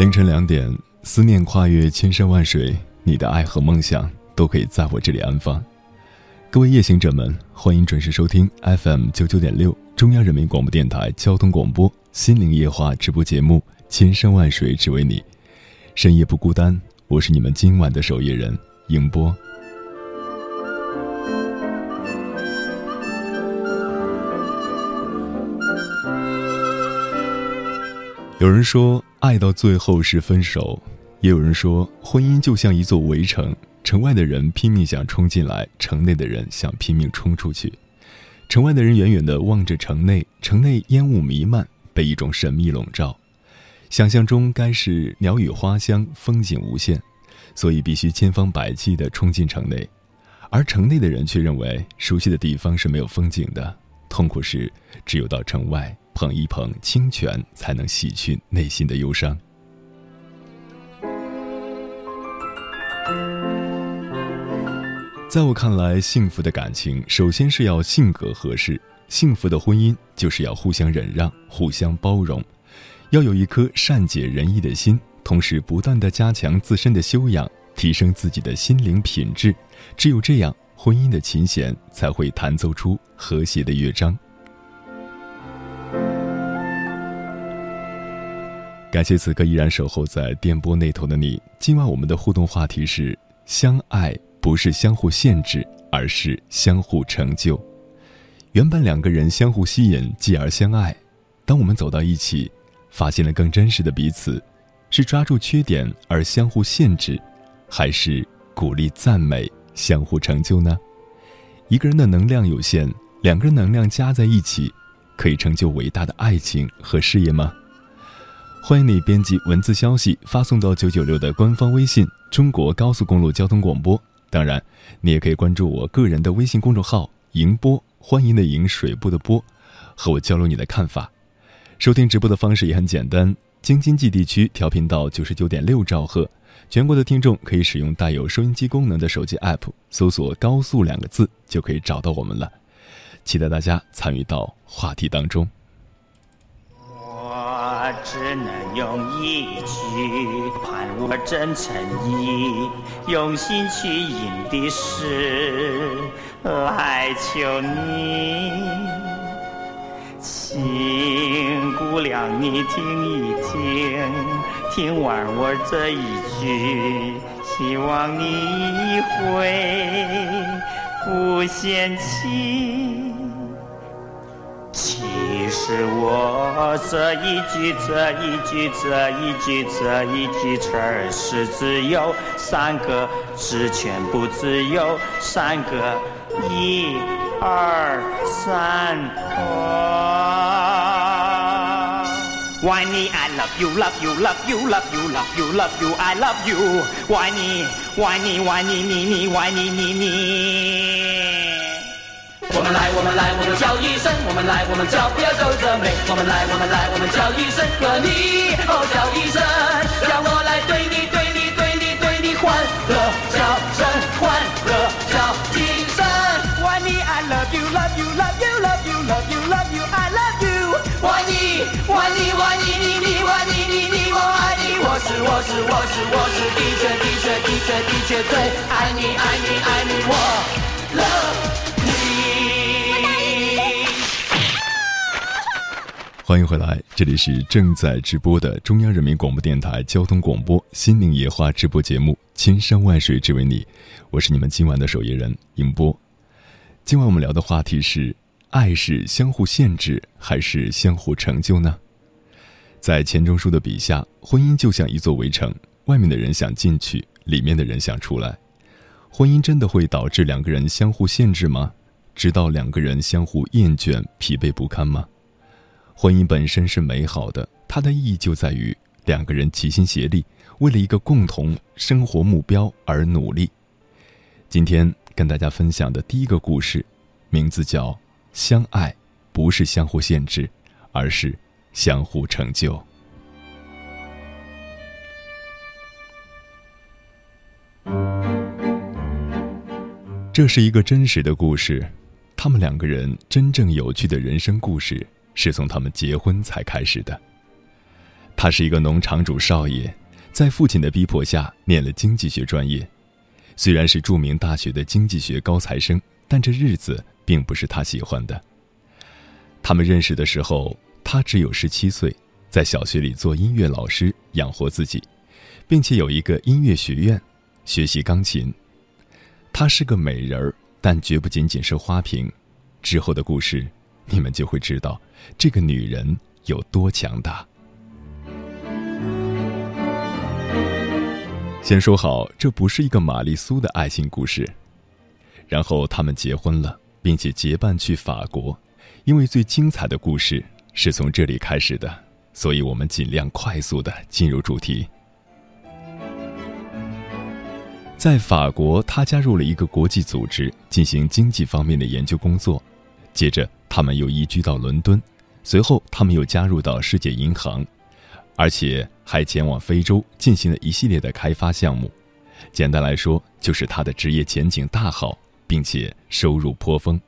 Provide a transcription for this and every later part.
凌晨两点，思念跨越千山万水，你的爱和梦想都可以在我这里安放。各位夜行者们，欢迎准时收听 FM 九九点六中央人民广播电台交通广播《心灵夜话》直播节目《千山万水只为你》，深夜不孤单，我是你们今晚的守夜人迎波。有人说。爱到最后是分手，也有人说婚姻就像一座围城，城外的人拼命想冲进来，城内的人想拼命冲出去。城外的人远远地望着城内，城内烟雾弥漫，被一种神秘笼罩，想象中该是鸟语花香，风景无限，所以必须千方百计地冲进城内。而城内的人却认为，熟悉的地方是没有风景的，痛苦时只有到城外。捧一捧清泉，才能洗去内心的忧伤。在我看来，幸福的感情首先是要性格合适；幸福的婚姻就是要互相忍让、互相包容，要有一颗善解人意的心，同时不断的加强自身的修养，提升自己的心灵品质。只有这样，婚姻的琴弦才会弹奏出和谐的乐章。感谢此刻依然守候在电波那头的你。今晚我们的互动话题是：相爱不是相互限制，而是相互成就。原本两个人相互吸引，继而相爱。当我们走到一起，发现了更真实的彼此，是抓住缺点而相互限制，还是鼓励赞美相互成就呢？一个人的能量有限，两个人能量加在一起，可以成就伟大的爱情和事业吗？欢迎你编辑文字消息发送到九九六的官方微信“中国高速公路交通广播”。当然，你也可以关注我个人的微信公众号“迎波”，欢迎的迎水部的波，和我交流你的看法。收听直播的方式也很简单，京津冀地区调频到九十九点六兆赫，全国的听众可以使用带有收音机功能的手机 app，搜索“高速”两个字就可以找到我们了。期待大家参与到话题当中。我只能用一句盼我真诚意，用心去吟的诗来求你，亲姑娘你听一听，听完我这一句，希望你会不嫌弃。其实我这一句这一句这一句这一句词儿是只有三个字，全部只有三个，一、二、三。Why me I love you love you love you love you love you love you I love you Why me Why me Why me me me Why me me me 们来，我们来，我们叫一声；我们来，我们叫，不要皱着眉。我们来，我们来，我们叫一声和你哦，叫一声，让我来对你，对你，对你，对你欢乐叫声，欢乐叫一声。我爱你，I love you，love you，love you，love you，love you，love you，I love you。我爱你，我爱你，我爱你，你，我你，你，你，我爱你，我是我是我是我是的确的确的确的确最爱你爱你爱你我 love。欢迎回来，这里是正在直播的中央人民广播电台交通广播《心灵野花》直播节目《千山万水只为你》，我是你们今晚的守夜人尹波。今晚我们聊的话题是：爱是相互限制还是相互成就呢？在钱钟书的笔下，婚姻就像一座围城，外面的人想进去，里面的人想出来。婚姻真的会导致两个人相互限制吗？直到两个人相互厌倦、疲惫不堪吗？婚姻本身是美好的，它的意义就在于两个人齐心协力，为了一个共同生活目标而努力。今天跟大家分享的第一个故事，名字叫《相爱不是相互限制，而是相互成就》。这是一个真实的故事，他们两个人真正有趣的人生故事。是从他们结婚才开始的。他是一个农场主少爷，在父亲的逼迫下念了经济学专业。虽然是著名大学的经济学高材生，但这日子并不是他喜欢的。他们认识的时候，他只有十七岁，在小学里做音乐老师养活自己，并且有一个音乐学院，学习钢琴。她是个美人儿，但绝不仅仅是花瓶。之后的故事。你们就会知道，这个女人有多强大。先说好，这不是一个玛丽苏的爱情故事。然后他们结婚了，并且结伴去法国，因为最精彩的故事是从这里开始的，所以我们尽量快速的进入主题。在法国，他加入了一个国际组织，进行经济方面的研究工作。接着，他们又移居到伦敦，随后他们又加入到世界银行，而且还前往非洲进行了一系列的开发项目。简单来说，就是他的职业前景大好，并且收入颇丰。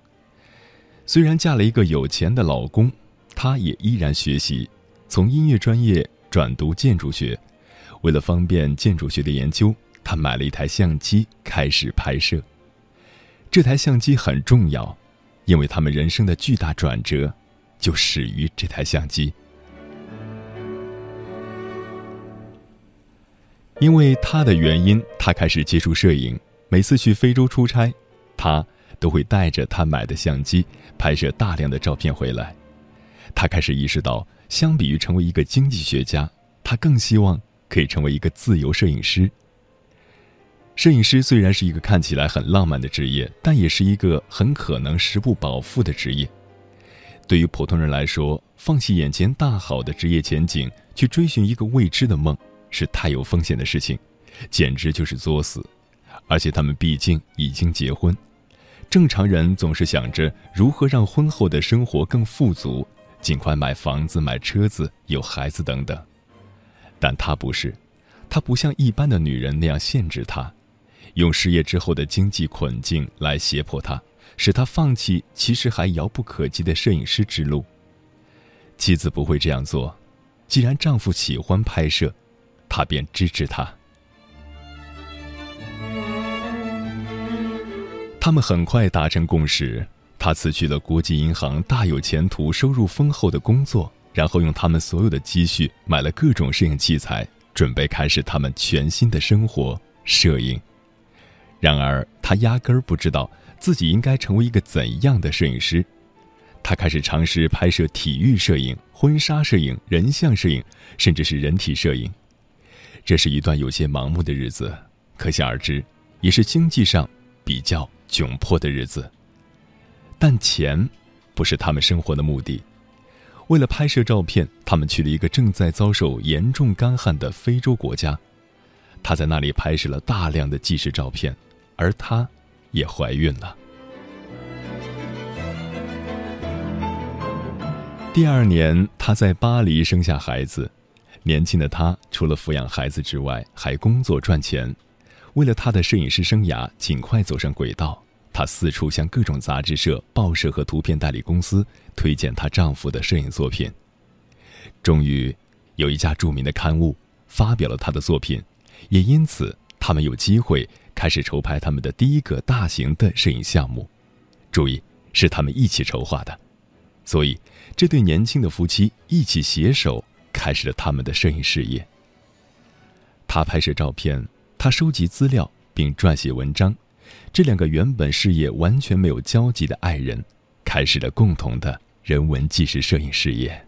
虽然嫁了一个有钱的老公，她也依然学习，从音乐专业转读建筑学。为了方便建筑学的研究，她买了一台相机，开始拍摄。这台相机很重要。因为他们人生的巨大转折，就始于这台相机。因为他的原因，他开始接触摄影。每次去非洲出差，他都会带着他买的相机拍摄大量的照片回来。他开始意识到，相比于成为一个经济学家，他更希望可以成为一个自由摄影师。摄影师虽然是一个看起来很浪漫的职业，但也是一个很可能食不饱腹的职业。对于普通人来说，放弃眼前大好的职业前景，去追寻一个未知的梦，是太有风险的事情，简直就是作死。而且他们毕竟已经结婚，正常人总是想着如何让婚后的生活更富足，尽快买房子、买车子、有孩子等等。但他不是，他不像一般的女人那样限制他。用失业之后的经济困境来胁迫他，使他放弃其实还遥不可及的摄影师之路。妻子不会这样做，既然丈夫喜欢拍摄，她便支持他。他们很快达成共识，他辞去了国际银行大有前途、收入丰厚的工作，然后用他们所有的积蓄买了各种摄影器材，准备开始他们全新的生活——摄影。然而，他压根儿不知道自己应该成为一个怎样的摄影师。他开始尝试拍摄体育摄影、婚纱摄影、人像摄影，甚至是人体摄影。这是一段有些盲目的日子，可想而知，也是经济上比较窘迫的日子。但钱不是他们生活的目的。为了拍摄照片，他们去了一个正在遭受严重干旱的非洲国家。他在那里拍摄了大量的纪实照片。而她也怀孕了。第二年，她在巴黎生下孩子。年轻的她除了抚养孩子之外，还工作赚钱。为了她的摄影师生涯尽快走上轨道，她四处向各种杂志社、报社和图片代理公司推荐她丈夫的摄影作品。终于，有一家著名的刊物发表了她的作品，也因此他们有机会开始筹拍他们的第一个大型的摄影项目。注意，是他们一起筹划的，所以这对年轻的夫妻一起携手开始了他们的摄影事业。他拍摄照片，他收集资料并撰写文章。这两个原本事业完全没有交集的爱人，开始了共同的人文纪实摄影事业。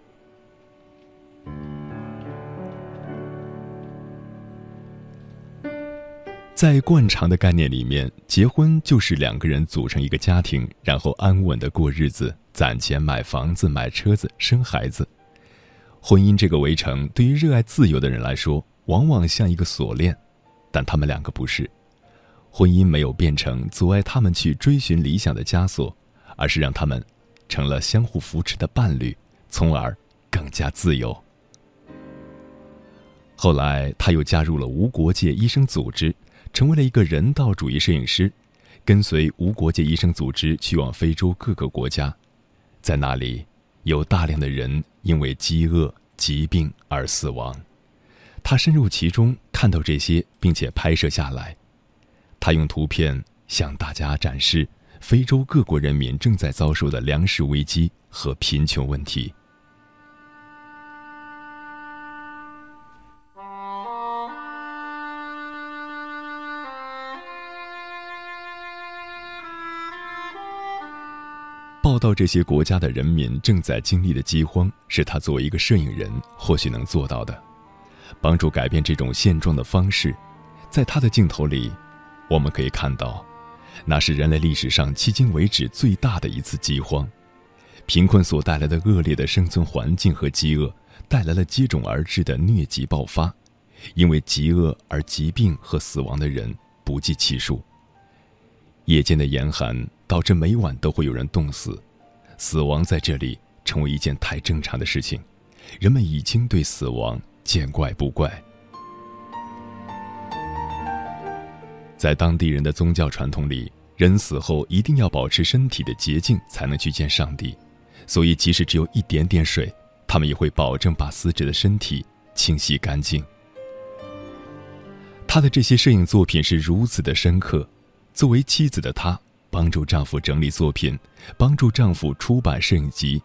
在惯常的概念里面，结婚就是两个人组成一个家庭，然后安稳的过日子，攒钱买房子、买车子、生孩子。婚姻这个围城，对于热爱自由的人来说，往往像一个锁链，但他们两个不是。婚姻没有变成阻碍他们去追寻理想的枷锁，而是让他们成了相互扶持的伴侣，从而更加自由。后来，他又加入了无国界医生组织，成为了一个人道主义摄影师，跟随无国界医生组织去往非洲各个国家，在那里有大量的人因为饥饿、疾病而死亡，他深入其中，看到这些，并且拍摄下来。他用图片向大家展示非洲各国人民正在遭受的粮食危机和贫穷问题。报道这些国家的人民正在经历的饥荒，是他作为一个摄影人或许能做到的。帮助改变这种现状的方式，在他的镜头里。我们可以看到，那是人类历史上迄今为止最大的一次饥荒。贫困所带来的恶劣的生存环境和饥饿，带来了接踵而至的疟疾爆发。因为饥饿而疾病和死亡的人不计其数。夜间的严寒导致每晚都会有人冻死，死亡在这里成为一件太正常的事情。人们已经对死亡见怪不怪。在当地人的宗教传统里，人死后一定要保持身体的洁净，才能去见上帝。所以，即使只有一点点水，他们也会保证把死者的身体清洗干净。他的这些摄影作品是如此的深刻。作为妻子的她，帮助丈夫整理作品，帮助丈夫出版摄影集。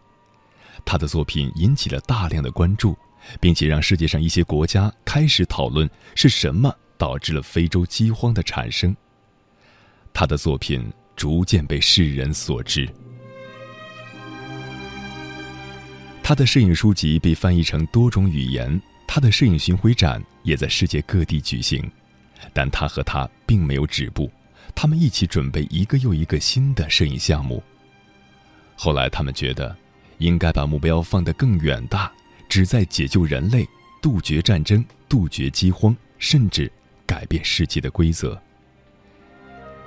她的作品引起了大量的关注，并且让世界上一些国家开始讨论是什么。导致了非洲饥荒的产生。他的作品逐渐被世人所知，他的摄影书籍被翻译成多种语言，他的摄影巡回展也在世界各地举行。但他和他并没有止步，他们一起准备一个又一个新的摄影项目。后来，他们觉得应该把目标放得更远大，旨在解救人类，杜绝战争，杜绝饥荒，甚至。改变世界的规则，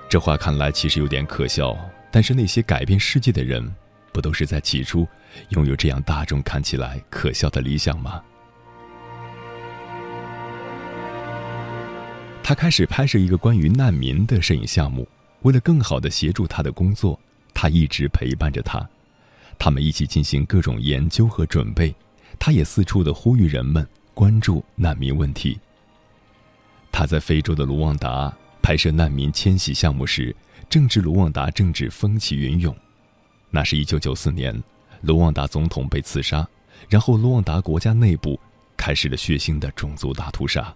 这话看来其实有点可笑。但是那些改变世界的人，不都是在起初拥有这样大众看起来可笑的理想吗？他开始拍摄一个关于难民的摄影项目。为了更好的协助他的工作，他一直陪伴着他，他们一起进行各种研究和准备。他也四处的呼吁人们关注难民问题。他在非洲的卢旺达拍摄难民迁徙项目时，正值卢旺达政治风起云涌。那是一九九四年，卢旺达总统被刺杀，然后卢旺达国家内部开始了血腥的种族大屠杀。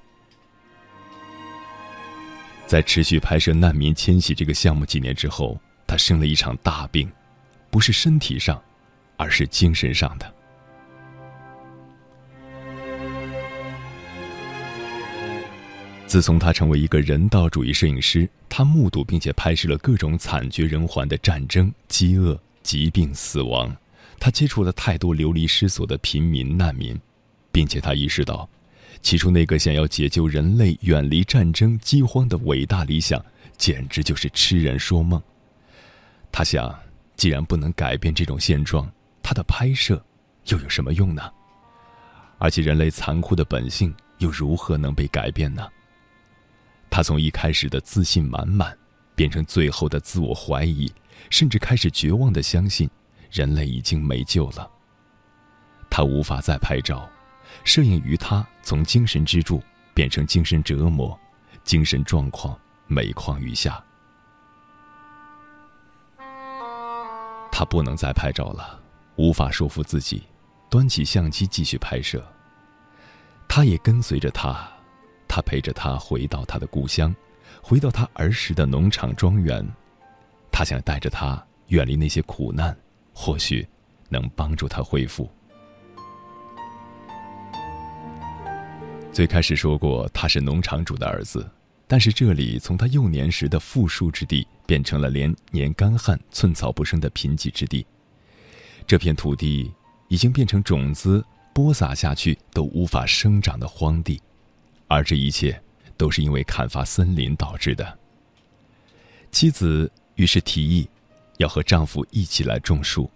在持续拍摄难民迁徙这个项目几年之后，他生了一场大病，不是身体上，而是精神上的。自从他成为一个人道主义摄影师，他目睹并且拍摄了各种惨绝人寰的战争、饥饿、疾病、死亡。他接触了太多流离失所的平民难民，并且他意识到，起初那个想要解救人类、远离战争、饥荒的伟大理想，简直就是痴人说梦。他想，既然不能改变这种现状，他的拍摄又有什么用呢？而且，人类残酷的本性又如何能被改变呢？他从一开始的自信满满，变成最后的自我怀疑，甚至开始绝望的相信，人类已经没救了。他无法再拍照，摄影于他从精神支柱变成精神折磨，精神状况每况愈下。他不能再拍照了，无法说服自己，端起相机继续拍摄。他也跟随着他，他陪着他回到他的故乡，回到他儿时的农场庄园。他想带着他远离那些苦难，或许能帮助他恢复。最开始说过他是农场主的儿子，但是这里从他幼年时的富庶之地变成了连年干旱、寸草不生的贫瘠之地。这片土地已经变成种子。播撒下去都无法生长的荒地，而这一切都是因为砍伐森林导致的。妻子于是提议，要和丈夫一起来种树，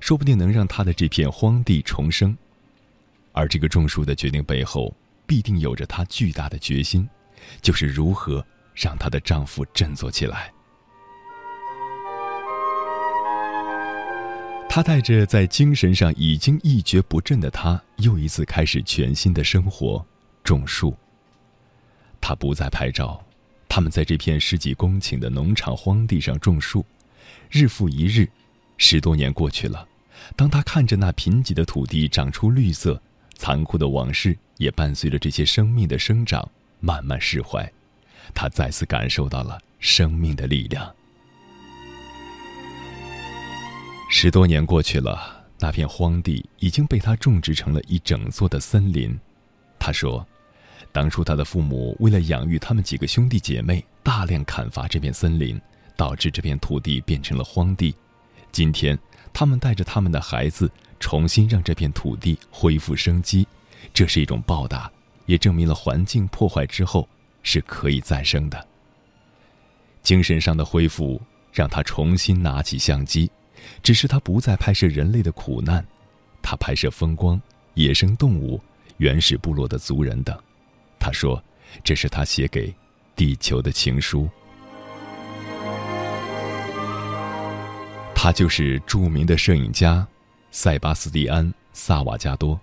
说不定能让他的这片荒地重生。而这个种树的决定背后，必定有着她巨大的决心，就是如何让她的丈夫振作起来。她带着在精神上已经一蹶不振的他，又一次开始全新的生活，种树。他不再拍照，他们在这片十几公顷的农场荒地上种树，日复一日，十多年过去了。当他看着那贫瘠的土地长出绿色，残酷的往事也伴随着这些生命的生长慢慢释怀，他再次感受到了生命的力量。十多年过去了，那片荒地已经被他种植成了一整座的森林。他说：“当初他的父母为了养育他们几个兄弟姐妹，大量砍伐这片森林，导致这片土地变成了荒地。今天，他们带着他们的孩子，重新让这片土地恢复生机。这是一种报答，也证明了环境破坏之后是可以再生的。精神上的恢复，让他重新拿起相机。”只是他不再拍摄人类的苦难，他拍摄风光、野生动物、原始部落的族人等。他说：“这是他写给地球的情书。”他就是著名的摄影家塞巴斯蒂安·萨瓦加多，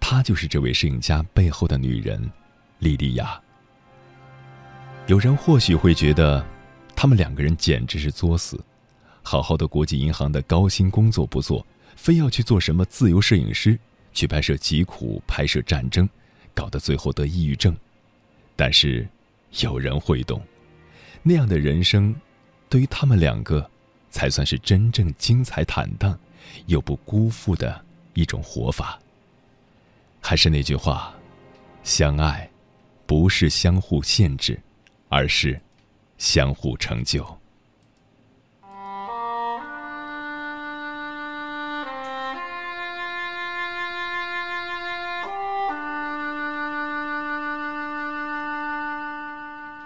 他就是这位摄影家背后的女人莉莉娅。有人或许会觉得，他们两个人简直是作死。好好的国际银行的高薪工作不做，非要去做什么自由摄影师，去拍摄疾苦、拍摄战争，搞得最后得抑郁症。但是，有人会懂，那样的人生，对于他们两个，才算是真正精彩坦荡，又不辜负的一种活法。还是那句话，相爱，不是相互限制，而是相互成就。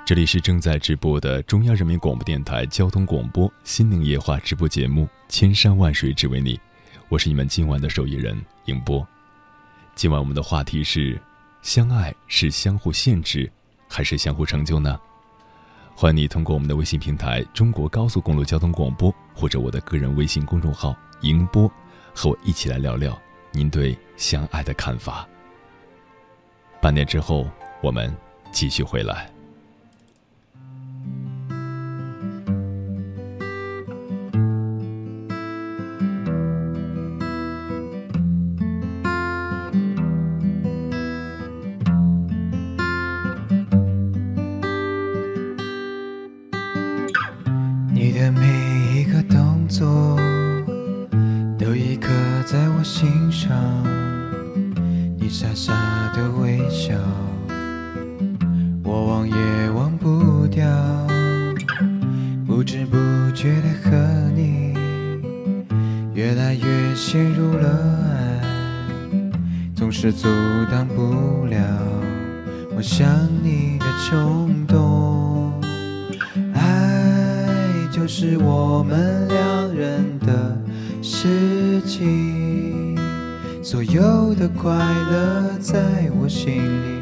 这里是正在直播的中央人民广播电台交通广播《心灵夜话》直播节目《千山万水只为你》，我是你们今晚的受益人迎波。今晚我们的话题是：相爱是相互限制，还是相互成就呢？欢迎你通过我们的微信平台“中国高速公路交通广播”或者我的个人微信公众号“迎波”，和我一起来聊聊您对相爱的看法。半年之后，我们继续回来。是阻挡不了我想你的冲动，爱就是我们两人的事情，所有的快乐在我心里。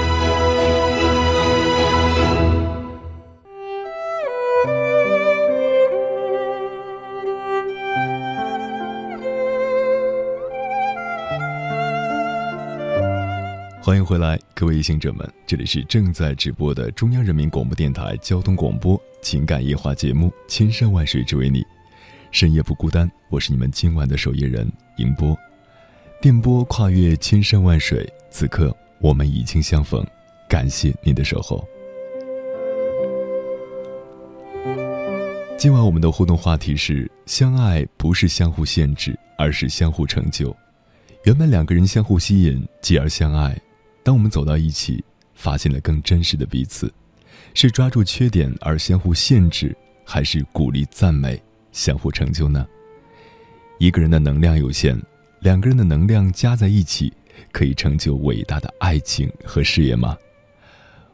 欢迎回来，各位行者们，这里是正在直播的中央人民广播电台交通广播情感夜话节目《千山万水只为你》，深夜不孤单，我是你们今晚的守夜人迎波。电波跨越千山万水，此刻我们已经相逢，感谢您的守候。今晚我们的互动话题是：相爱不是相互限制，而是相互成就。原本两个人相互吸引，继而相爱。当我们走到一起，发现了更真实的彼此，是抓住缺点而相互限制，还是鼓励赞美相互成就呢？一个人的能量有限，两个人的能量加在一起，可以成就伟大的爱情和事业吗？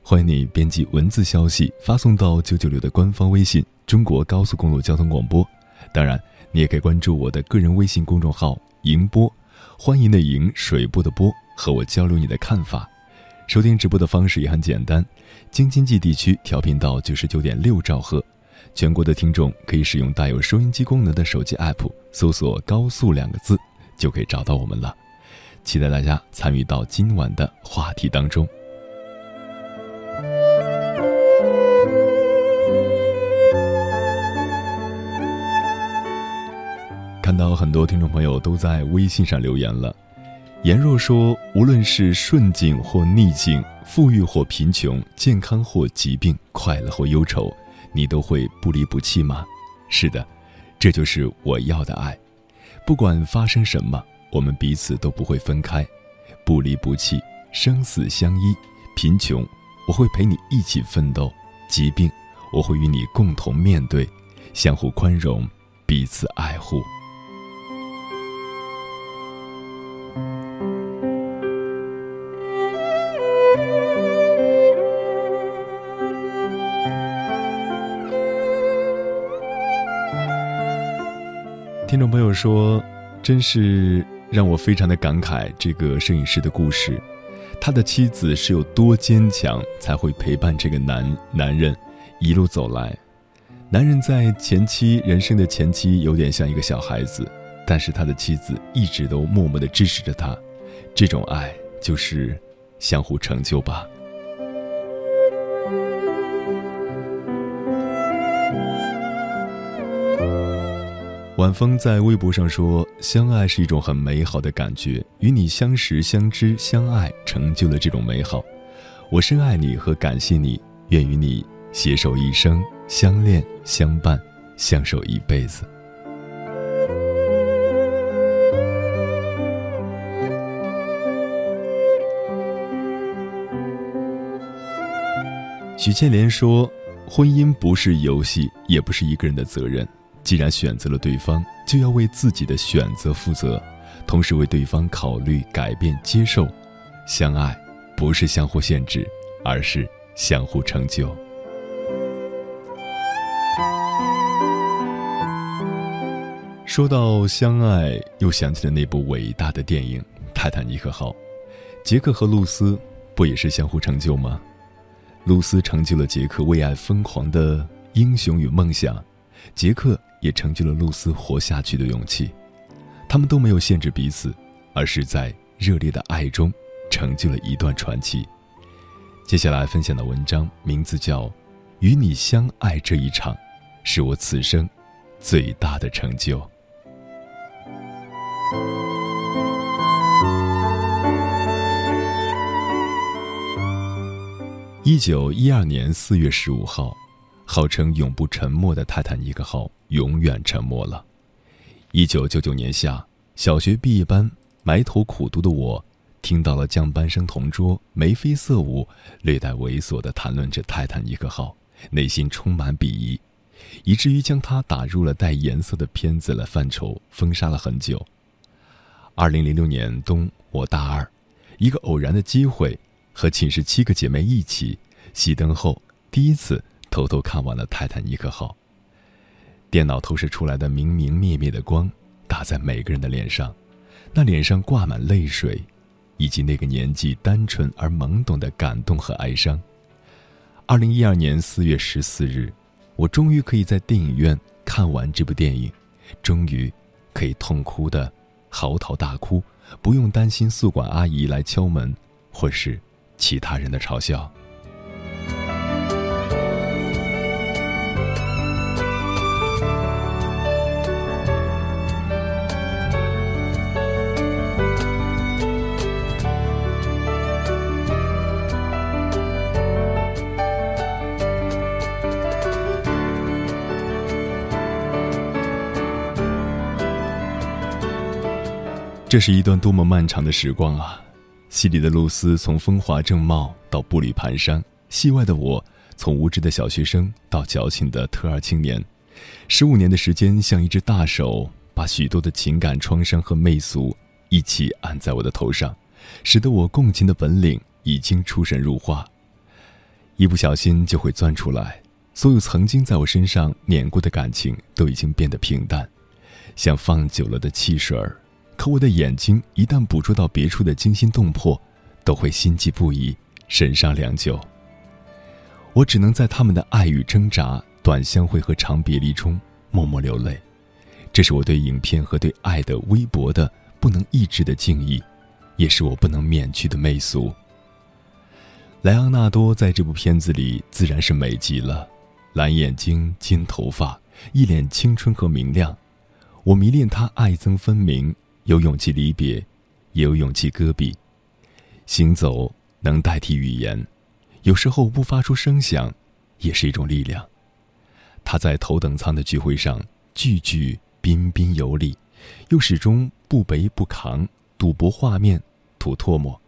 欢迎你编辑文字消息发送到九九六的官方微信“中国高速公路交通广播”，当然，你也可以关注我的个人微信公众号“迎波”，欢迎的迎，水波的波。和我交流你的看法，收听直播的方式也很简单，京津冀地区调频到九十九点六兆赫，全国的听众可以使用带有收音机功能的手机 app，搜索“高速”两个字，就可以找到我们了。期待大家参与到今晚的话题当中。看到很多听众朋友都在微信上留言了。颜若说：“无论是顺境或逆境，富裕或贫穷，健康或疾病，快乐或忧愁，你都会不离不弃吗？”是的，这就是我要的爱。不管发生什么，我们彼此都不会分开，不离不弃，生死相依。贫穷，我会陪你一起奋斗；疾病，我会与你共同面对，相互宽容，彼此爱护。听众朋友说：“真是让我非常的感慨。这个摄影师的故事，他的妻子是有多坚强，才会陪伴这个男男人一路走来。男人在前期人生的前期有点像一个小孩子，但是他的妻子一直都默默的支持着他。这种爱就是相互成就吧。”晚风在微博上说：“相爱是一种很美好的感觉，与你相识、相知、相爱，成就了这种美好。我深爱你和感谢你，愿与你携手一生，相恋、相伴、相守一辈子。”许倩莲说：“婚姻不是游戏，也不是一个人的责任。”既然选择了对方，就要为自己的选择负责，同时为对方考虑、改变、接受。相爱不是相互限制，而是相互成就。说到相爱，又想起了那部伟大的电影《泰坦尼克号》，杰克和露丝不也是相互成就吗？露丝成就了杰克为爱疯狂的英雄与梦想，杰克。也成就了露丝活下去的勇气，他们都没有限制彼此，而是在热烈的爱中，成就了一段传奇。接下来分享的文章名字叫《与你相爱这一场》，是我此生最大的成就。一九一二年四月十五号，号称永不沉没的泰坦尼克号永远沉默了。一九九九年夏，小学毕业班埋头苦读的我，听到了降班生同桌眉飞色舞、略带猥琐地谈论着泰坦尼克号，内心充满鄙夷，以至于将它打入了带颜色的片子的范畴，封杀了很久。二零零六年冬，我大二，一个偶然的机会。和寝室七个姐妹一起熄灯后，第一次偷偷看完了《泰坦尼克号》。电脑投射出来的明明灭灭的光，打在每个人的脸上，那脸上挂满泪水，以及那个年纪单纯而懵懂的感动和哀伤。二零一二年四月十四日，我终于可以在电影院看完这部电影，终于可以痛哭的嚎啕大哭，不用担心宿管阿姨来敲门，或是。其他人的嘲笑。这是一段多么漫长的时光啊！戏里的露丝从风华正茂到步履蹒跚，戏外的我从无知的小学生到矫情的特二青年，十五年的时间像一只大手，把许多的情感创伤和媚俗一起按在我的头上，使得我共情的本领已经出神入化。一不小心就会钻出来，所有曾经在我身上碾过的感情都已经变得平淡，像放久了的汽水儿。可我的眼睛一旦捕捉到别处的惊心动魄，都会心悸不已，神伤良久。我只能在他们的爱与挣扎、短相会和长别离中默默流泪。这是我对影片和对爱的微薄的、不能抑制的敬意，也是我不能免去的媚俗。莱昂纳多在这部片子里自然是美极了，蓝眼睛、金头发，一脸青春和明亮。我迷恋他爱憎分明。有勇气离别，也有勇气搁笔。行走能代替语言，有时候不发出声响，也是一种力量。他在头等舱的聚会上，句句彬彬有礼，又始终不卑不亢，赌博画面，吐唾沫。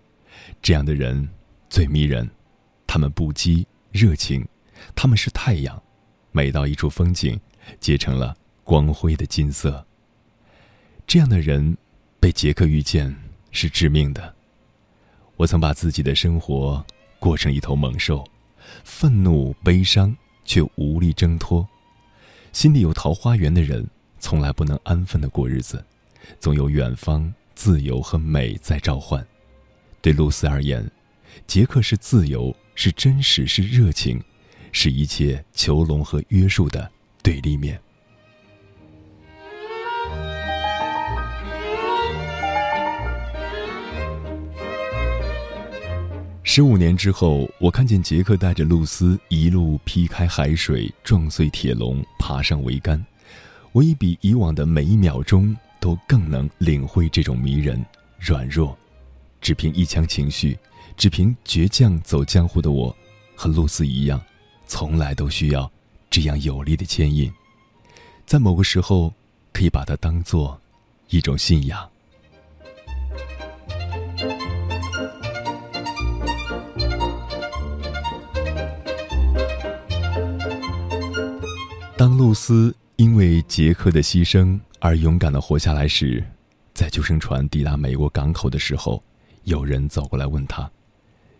这样的人最迷人。他们不羁热情，他们是太阳，每到一处风景，结成了光辉的金色。这样的人。被杰克遇见是致命的。我曾把自己的生活过成一头猛兽，愤怒、悲伤，却无力挣脱。心里有桃花源的人，从来不能安分的过日子，总有远方、自由和美在召唤。对露丝而言，杰克是自由，是真实，是热情，是一切囚笼和约束的对立面。十五年之后，我看见杰克带着露丝一路劈开海水，撞碎铁笼，爬上桅杆。我已比以往的每一秒钟都更能领会这种迷人、软弱。只凭一腔情绪，只凭倔强走江湖的我，和露丝一样，从来都需要这样有力的牵引。在某个时候，可以把它当做一种信仰。当露丝因为杰克的牺牲而勇敢的活下来时，在救生船抵达美国港口的时候，有人走过来问他：“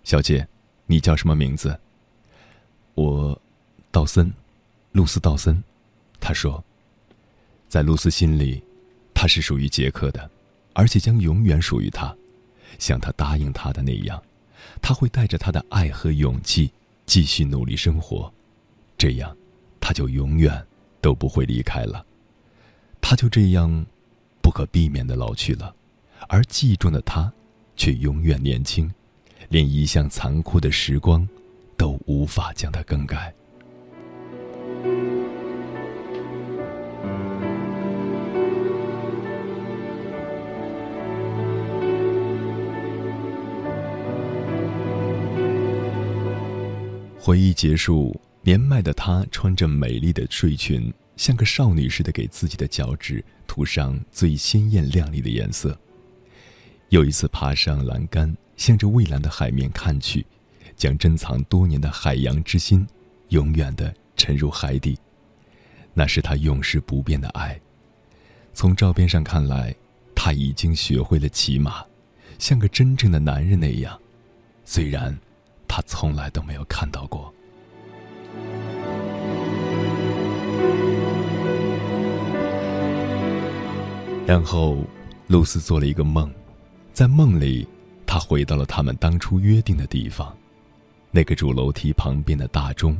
小姐，你叫什么名字？”我，道森，露丝·道森。他说：“在露丝心里，他是属于杰克的，而且将永远属于他，像他答应他的那样，他会带着他的爱和勇气继续努力生活，这样。”他就永远都不会离开了，他就这样不可避免的老去了，而记忆中的他却永远年轻，连一向残酷的时光，都无法将它更改。回忆结束，年迈的她穿着美丽的睡裙，像个少女似的给自己的脚趾涂上最鲜艳亮丽的颜色。又一次爬上栏杆，向着蔚蓝的海面看去，将珍藏多年的海洋之心，永远的沉入海底。那是他永世不变的爱。从照片上看来，他已经学会了骑马，像个真正的男人那样。虽然。他从来都没有看到过。然后，露丝做了一个梦，在梦里，她回到了他们当初约定的地方，那个主楼梯旁边的大钟，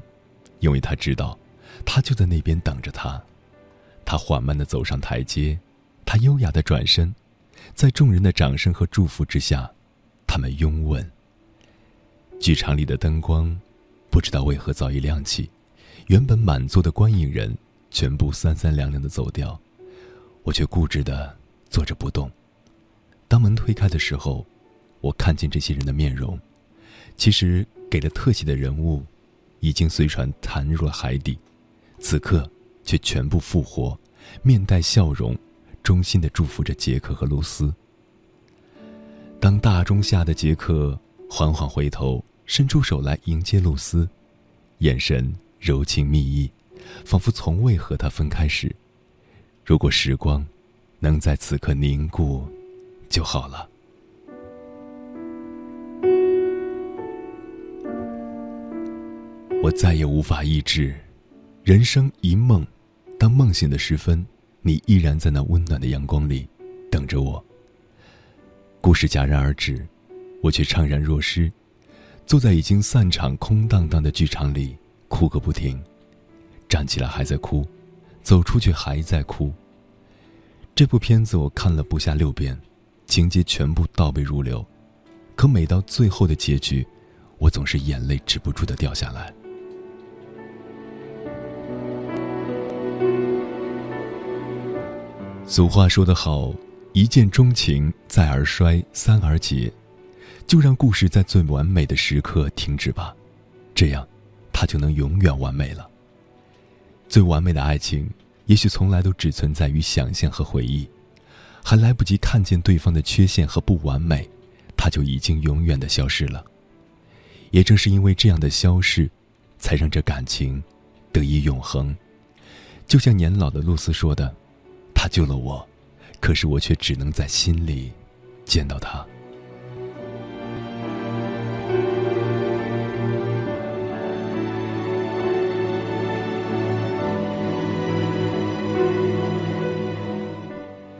因为他知道，他就在那边等着他。他缓慢的走上台阶，他优雅的转身，在众人的掌声和祝福之下，他们拥吻。剧场里的灯光，不知道为何早已亮起，原本满座的观影人全部三三两两的走掉，我却固执的坐着不动。当门推开的时候，我看见这些人的面容，其实给了特写的人物，已经随船弹入了海底，此刻却全部复活，面带笑容，衷心的祝福着杰克和露丝。当大钟下的杰克缓缓回头。伸出手来迎接露丝，眼神柔情蜜意，仿佛从未和他分开时。如果时光能在此刻凝固，就好了。我再也无法抑制，人生一梦，当梦醒的时分，你依然在那温暖的阳光里等着我。故事戛然而止，我却怅然若失。坐在已经散场、空荡荡的剧场里，哭个不停。站起来还在哭，走出去还在哭。这部片子我看了不下六遍，情节全部倒背如流，可每到最后的结局，我总是眼泪止不住的掉下来。俗话说得好，一见钟情，再而衰，三而竭。就让故事在最完美的时刻停止吧，这样，它就能永远完美了。最完美的爱情，也许从来都只存在于想象和回忆，还来不及看见对方的缺陷和不完美，它就已经永远的消失了。也正是因为这样的消逝，才让这感情得以永恒。就像年老的露丝说的：“他救了我，可是我却只能在心里见到他。”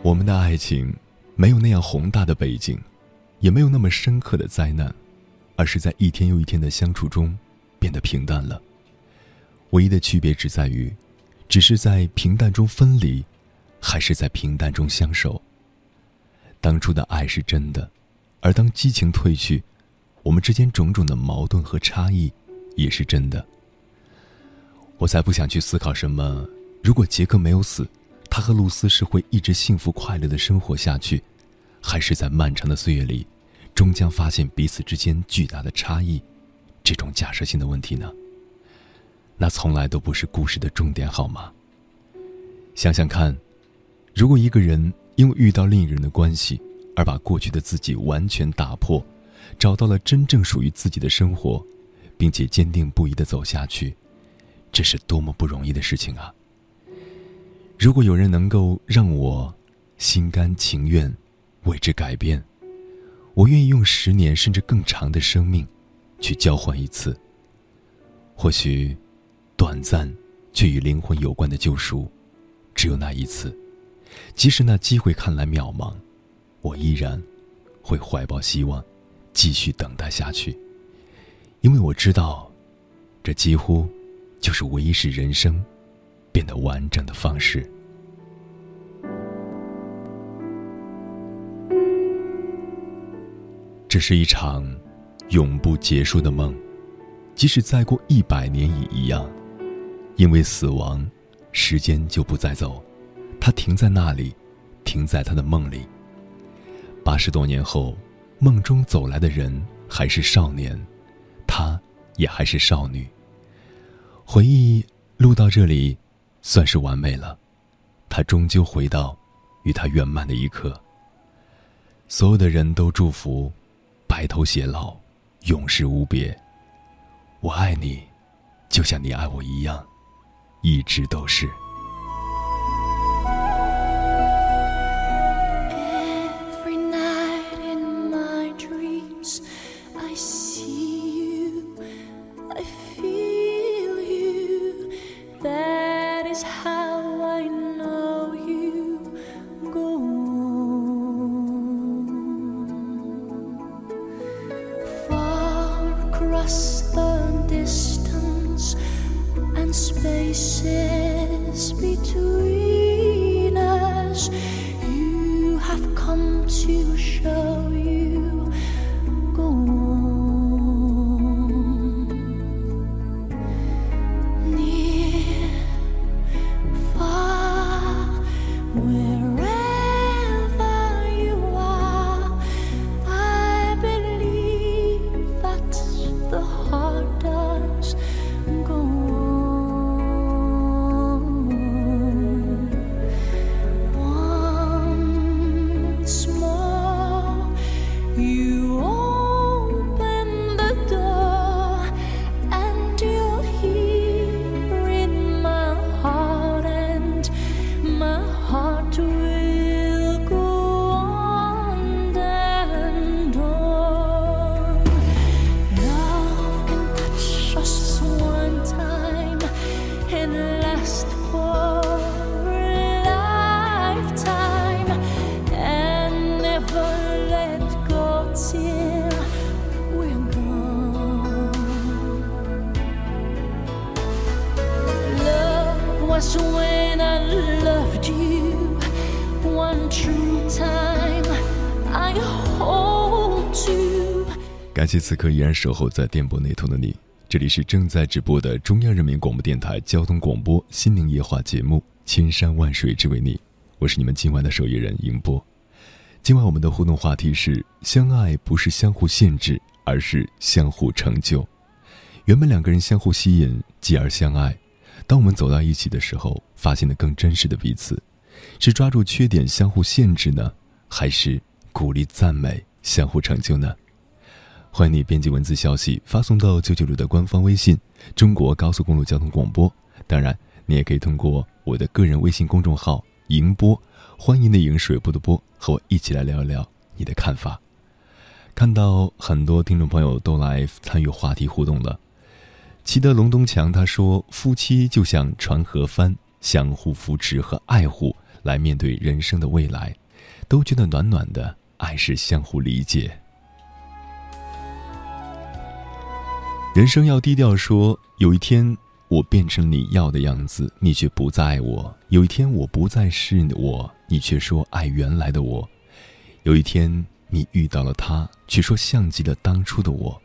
我们的爱情没有那样宏大的背景，也没有那么深刻的灾难，而是在一天又一天的相处中变得平淡了。唯一的区别只在于，只是在平淡中分离，还是在平淡中相守。当初的爱是真的，而当激情褪去，我们之间种种的矛盾和差异也是真的。我才不想去思考什么，如果杰克没有死。他和露丝是会一直幸福快乐的生活下去，还是在漫长的岁月里，终将发现彼此之间巨大的差异？这种假设性的问题呢？那从来都不是故事的重点，好吗？想想看，如果一个人因为遇到另一人的关系，而把过去的自己完全打破，找到了真正属于自己的生活，并且坚定不移的走下去，这是多么不容易的事情啊！如果有人能够让我心甘情愿为之改变，我愿意用十年甚至更长的生命去交换一次。或许短暂却与灵魂有关的救赎，只有那一次。即使那机会看来渺茫，我依然会怀抱希望，继续等待下去。因为我知道，这几乎就是唯一是人生。变得完整的方式。这是一场永不结束的梦，即使再过一百年也一样，因为死亡，时间就不再走，它停在那里，停在他的梦里。八十多年后，梦中走来的人还是少年，他也还是少女。回忆录到这里，算是完美了。他终究回到与他圆满的一刻。所有的人都祝福，白头偕老，永世无别。我爱你，就像你爱我一样，一直都是。此刻依然守候在电波那头的你，这里是正在直播的中央人民广播电台交通广播心灵夜话节目《千山万水只为你》，我是你们今晚的守夜人迎波。今晚我们的互动话题是：相爱不是相互限制，而是相互成就。原本两个人相互吸引，继而相爱。当我们走到一起的时候，发现了更真实的彼此，是抓住缺点相互限制呢，还是鼓励赞美相互成就呢？欢迎你编辑文字消息发送到九九六的官方微信“中国高速公路交通广播”。当然，你也可以通过我的个人微信公众号“迎波”，欢迎的迎水波的波，和我一起来聊一聊你的看法。看到很多听众朋友都来参与话题互动了。齐德龙东强他说：“夫妻就像船和帆，相互扶持和爱护，来面对人生的未来，都觉得暖暖的。爱是相互理解。”人生要低调说，有一天我变成你要的样子，你却不再爱我；有一天我不再是我，你却说爱原来的我；有一天你遇到了他，却说像极了当初的我；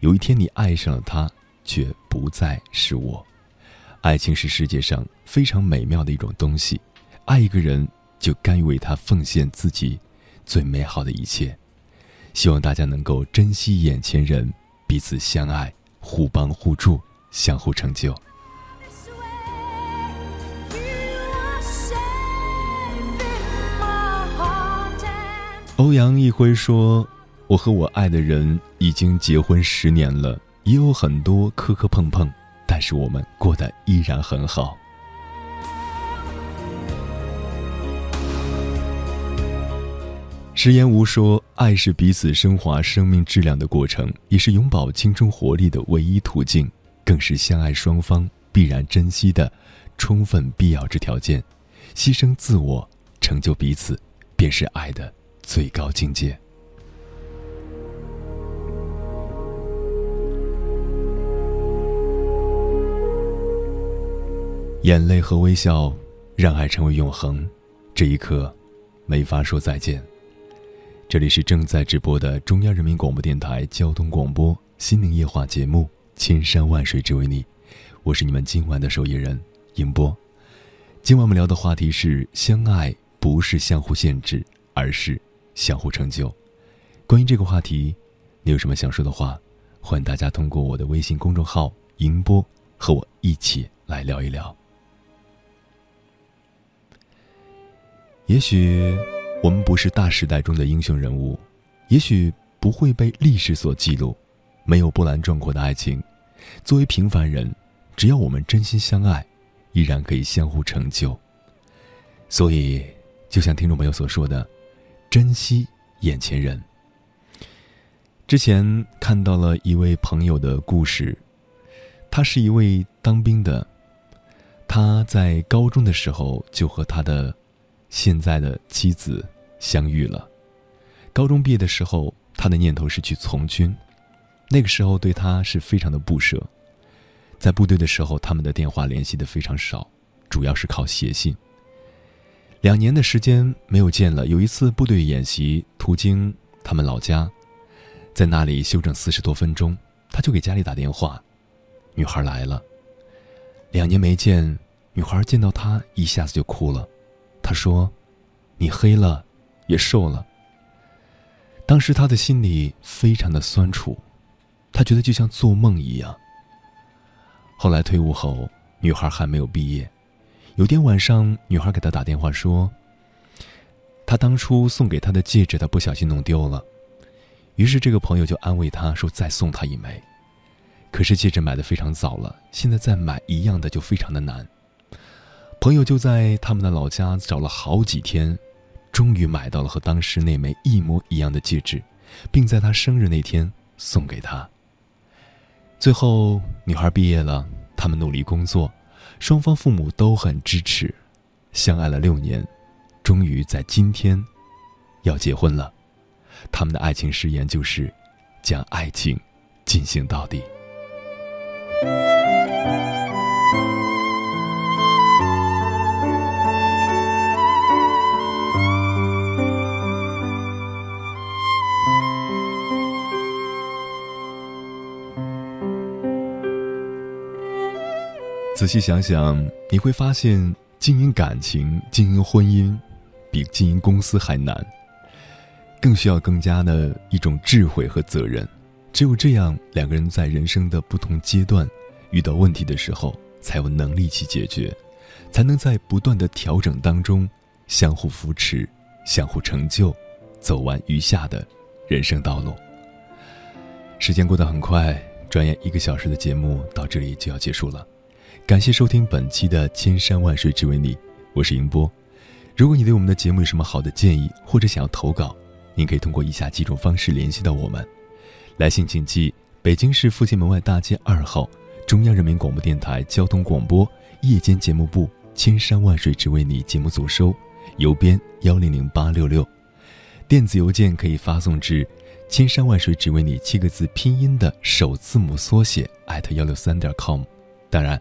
有一天你爱上了他，却不再是我。爱情是世界上非常美妙的一种东西，爱一个人就甘于为他奉献自己最美好的一切。希望大家能够珍惜眼前人。彼此相爱，互帮互助，相互成就。欧阳一辉说：“我和我爱的人已经结婚十年了，也有很多磕磕碰碰，但是我们过得依然很好。”直言无说，爱是彼此升华生命质量的过程，也是永葆青春活力的唯一途径，更是相爱双方必然珍惜的充分必要之条件。牺牲自我，成就彼此，便是爱的最高境界。眼泪和微笑，让爱成为永恒。这一刻，没法说再见。这里是正在直播的中央人民广播电台交通广播《心灵夜话》节目《千山万水只为你》，我是你们今晚的守夜人迎波。今晚我们聊的话题是：相爱不是相互限制，而是相互成就。关于这个话题，你有什么想说的话？欢迎大家通过我的微信公众号“迎波”和我一起来聊一聊。也许我们不是大时代中的英雄人物，也许不会被历史所记录，没有波澜壮阔的爱情。作为平凡人，只要我们真心相爱。依然可以相互成就，所以就像听众朋友所说的，珍惜眼前人。之前看到了一位朋友的故事，他是一位当兵的，他在高中的时候就和他的现在的妻子相遇了。高中毕业的时候，他的念头是去从军，那个时候对他是非常的不舍。在部队的时候，他们的电话联系的非常少，主要是靠写信。两年的时间没有见了。有一次部队演习途经他们老家，在那里休整四十多分钟，他就给家里打电话，女孩来了。两年没见，女孩见到他一下子就哭了。他说：“你黑了，也瘦了。”当时他的心里非常的酸楚，他觉得就像做梦一样。后来退伍后，女孩还没有毕业。有天晚上，女孩给他打电话说：“他当初送给他的戒指，他不小心弄丢了。”于是这个朋友就安慰他说：“再送他一枚。”可是戒指买的非常早了，现在再买一样的就非常的难。朋友就在他们的老家找了好几天，终于买到了和当时那枚一模一样的戒指，并在她生日那天送给她。最后，女孩毕业了，他们努力工作，双方父母都很支持，相爱了六年，终于在今天要结婚了。他们的爱情誓言就是将爱情进行到底。仔细想想，你会发现，经营感情、经营婚姻，比经营公司还难，更需要更加的一种智慧和责任。只有这样，两个人在人生的不同阶段遇到问题的时候，才有能力去解决，才能在不断的调整当中相互扶持、相互成就，走完余下的人生道路。时间过得很快，转眼一个小时的节目到这里就要结束了。感谢收听本期的《千山万水只为你》，我是迎波。如果你对我们的节目有什么好的建议，或者想要投稿，您可以通过以下几种方式联系到我们：来信请寄北京市复兴门外大街二号中央人民广播电台交通广播夜间节目部《千山万水只为你》节目组收，邮编幺零零八六六；电子邮件可以发送至“千山万水只为你”七个字拼音的首字母缩写艾特幺六三点 com。当然。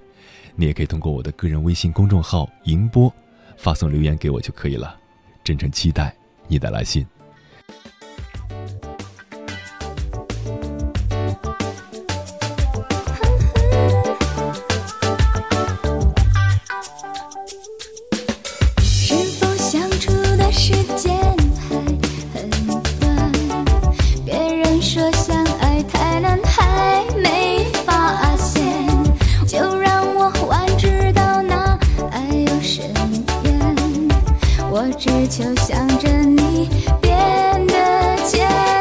你也可以通过我的个人微信公众号“银波”发送留言给我就可以了，真诚期待你的来信。只求想着你变得坚强。